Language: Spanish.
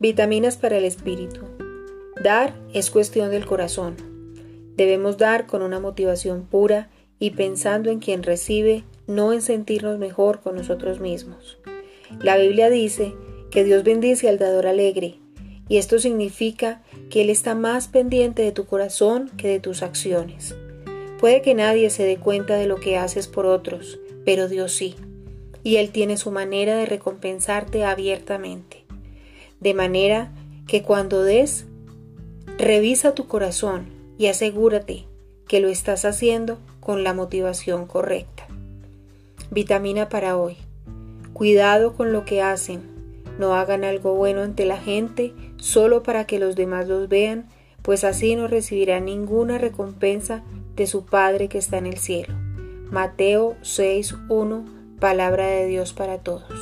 Vitaminas para el espíritu. Dar es cuestión del corazón. Debemos dar con una motivación pura y pensando en quien recibe, no en sentirnos mejor con nosotros mismos. La Biblia dice que Dios bendice al dador alegre, y esto significa que Él está más pendiente de tu corazón que de tus acciones. Puede que nadie se dé cuenta de lo que haces por otros, pero Dios sí, y Él tiene su manera de recompensarte abiertamente. De manera que cuando des, revisa tu corazón y asegúrate que lo estás haciendo con la motivación correcta. Vitamina para hoy. Cuidado con lo que hacen. No hagan algo bueno ante la gente solo para que los demás los vean, pues así no recibirán ninguna recompensa de su Padre que está en el cielo. Mateo 6.1 Palabra de Dios para todos.